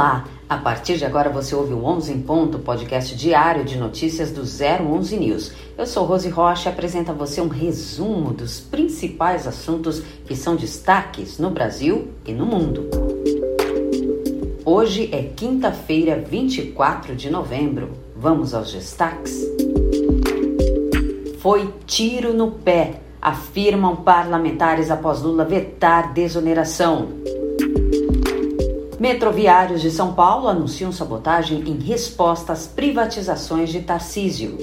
Olá! A partir de agora você ouve o 11 em Ponto, podcast diário de notícias do 011 News. Eu sou Rose Rocha e apresento a você um resumo dos principais assuntos que são destaques no Brasil e no mundo. Hoje é quinta-feira, 24 de novembro. Vamos aos destaques? Foi tiro no pé, afirmam parlamentares após Lula vetar desoneração. Metroviários de São Paulo anunciam sabotagem em resposta às privatizações de Tarcísio.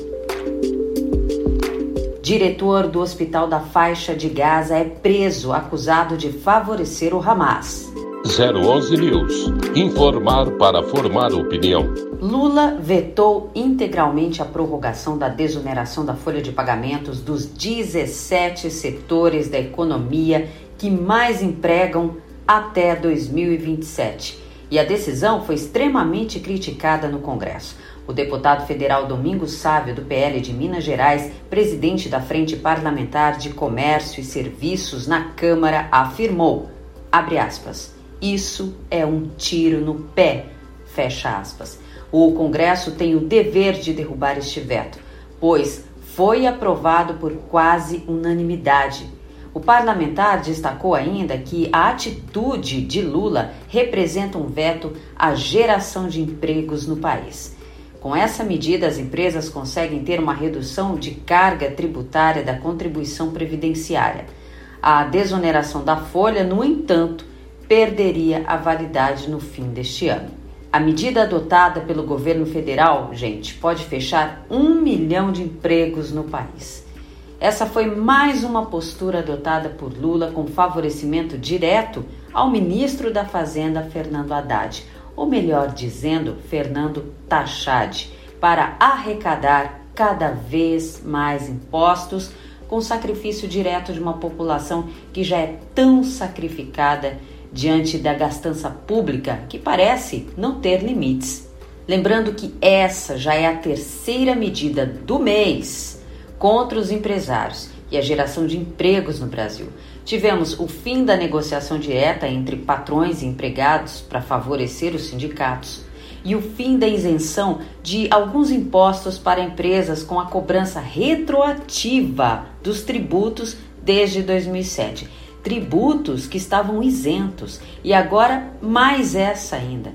Diretor do Hospital da Faixa de Gaza é preso acusado de favorecer o Hamas. 011 News. Informar para formar opinião. Lula vetou integralmente a prorrogação da desoneração da folha de pagamentos dos 17 setores da economia que mais empregam até 2027. E a decisão foi extremamente criticada no Congresso. O deputado federal Domingos Sávio, do PL de Minas Gerais, presidente da Frente Parlamentar de Comércio e Serviços na Câmara, afirmou, aspas, isso é um tiro no pé, fecha aspas. O Congresso tem o dever de derrubar este veto, pois foi aprovado por quase unanimidade o parlamentar destacou ainda que a atitude de Lula representa um veto à geração de empregos no país. Com essa medida, as empresas conseguem ter uma redução de carga tributária da contribuição previdenciária. A desoneração da folha, no entanto, perderia a validade no fim deste ano. A medida adotada pelo governo federal, gente, pode fechar um milhão de empregos no país. Essa foi mais uma postura adotada por Lula com favorecimento direto ao ministro da Fazenda, Fernando Haddad, ou melhor dizendo, Fernando Tachad, para arrecadar cada vez mais impostos com sacrifício direto de uma população que já é tão sacrificada diante da gastança pública que parece não ter limites. Lembrando que essa já é a terceira medida do mês contra os empresários e a geração de empregos no Brasil. Tivemos o fim da negociação direta entre patrões e empregados para favorecer os sindicatos e o fim da isenção de alguns impostos para empresas com a cobrança retroativa dos tributos desde 2007. Tributos que estavam isentos e agora mais essa ainda.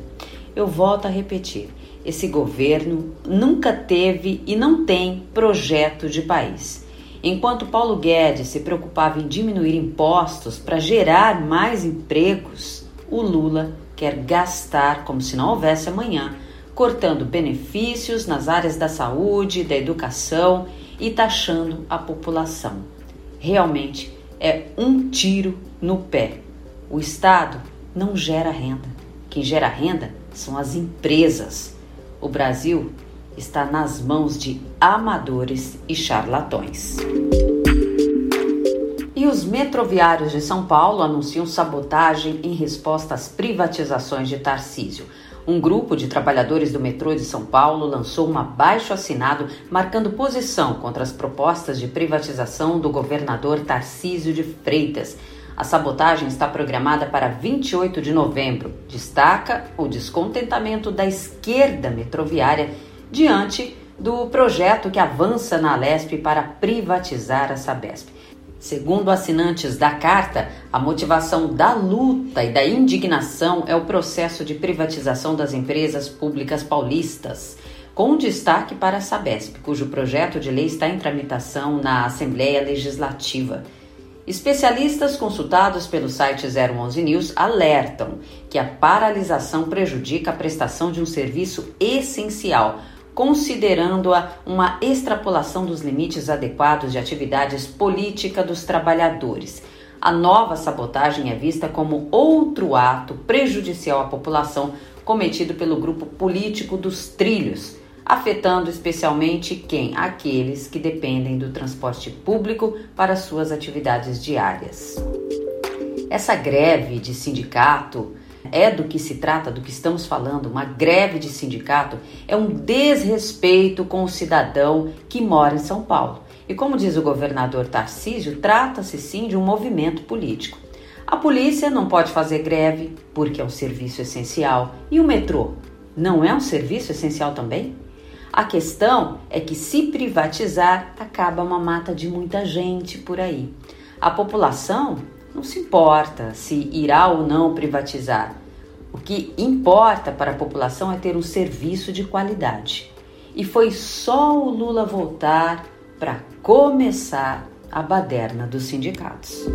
Eu volto a repetir esse governo nunca teve e não tem projeto de país. Enquanto Paulo Guedes se preocupava em diminuir impostos para gerar mais empregos, o Lula quer gastar como se não houvesse amanhã, cortando benefícios nas áreas da saúde, da educação e taxando a população. Realmente é um tiro no pé. O Estado não gera renda. Quem gera renda são as empresas. O Brasil está nas mãos de amadores e charlatões. E os metroviários de São Paulo anunciam sabotagem em resposta às privatizações de Tarcísio. Um grupo de trabalhadores do metrô de São Paulo lançou um abaixo assinado marcando posição contra as propostas de privatização do governador Tarcísio de Freitas. A sabotagem está programada para 28 de novembro. Destaca o descontentamento da esquerda metroviária diante do projeto que avança na Alesp para privatizar a Sabesp. Segundo assinantes da carta, a motivação da luta e da indignação é o processo de privatização das empresas públicas paulistas, com destaque para a Sabesp, cujo projeto de lei está em tramitação na Assembleia Legislativa. Especialistas consultados pelo site 011 News alertam que a paralisação prejudica a prestação de um serviço essencial, considerando-a uma extrapolação dos limites adequados de atividades política dos trabalhadores. A nova sabotagem é vista como outro ato prejudicial à população cometido pelo grupo político dos Trilhos afetando especialmente quem? Aqueles que dependem do transporte público para suas atividades diárias. Essa greve de sindicato é do que se trata, do que estamos falando. Uma greve de sindicato é um desrespeito com o cidadão que mora em São Paulo. E como diz o governador Tarcísio, trata-se sim de um movimento político. A polícia não pode fazer greve porque é um serviço essencial. E o metrô não é um serviço essencial também? A questão é que se privatizar, acaba uma mata de muita gente por aí. A população não se importa se irá ou não privatizar. O que importa para a população é ter um serviço de qualidade. E foi só o Lula voltar para começar a baderna dos sindicatos.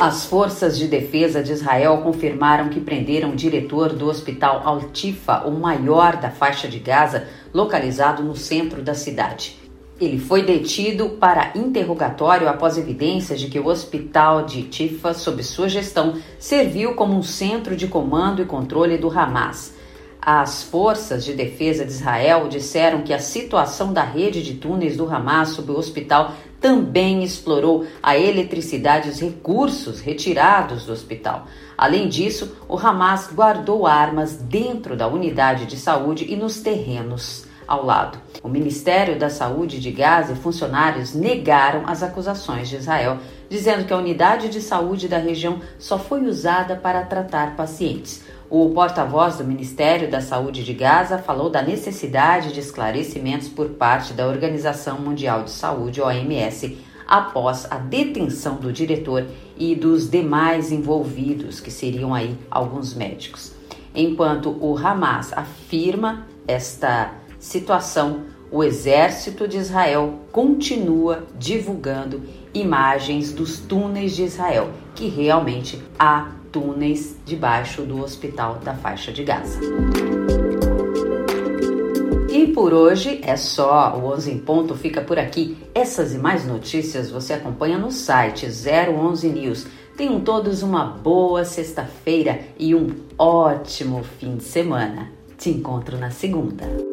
As forças de defesa de Israel confirmaram que prenderam o diretor do hospital Al-Tifa, o maior da faixa de Gaza, localizado no centro da cidade. Ele foi detido para interrogatório após evidências de que o hospital de Tifa, sob sua gestão, serviu como um centro de comando e controle do Hamas. As forças de defesa de Israel disseram que a situação da rede de túneis do Hamas sob o hospital também explorou a eletricidade e os recursos retirados do hospital. Além disso, o Hamas guardou armas dentro da unidade de saúde e nos terrenos ao lado. O Ministério da Saúde de Gaza e funcionários negaram as acusações de Israel, dizendo que a unidade de saúde da região só foi usada para tratar pacientes. O porta-voz do Ministério da Saúde de Gaza falou da necessidade de esclarecimentos por parte da Organização Mundial de Saúde, OMS, após a detenção do diretor e dos demais envolvidos, que seriam aí alguns médicos. Enquanto o Hamas afirma esta situação, o exército de Israel continua divulgando imagens dos túneis de Israel, que realmente há túneis debaixo do hospital da faixa de Gaza. E por hoje é só. O 11 em ponto fica por aqui. Essas e mais notícias você acompanha no site 011 News. Tenham todos uma boa sexta-feira e um ótimo fim de semana. Te encontro na segunda.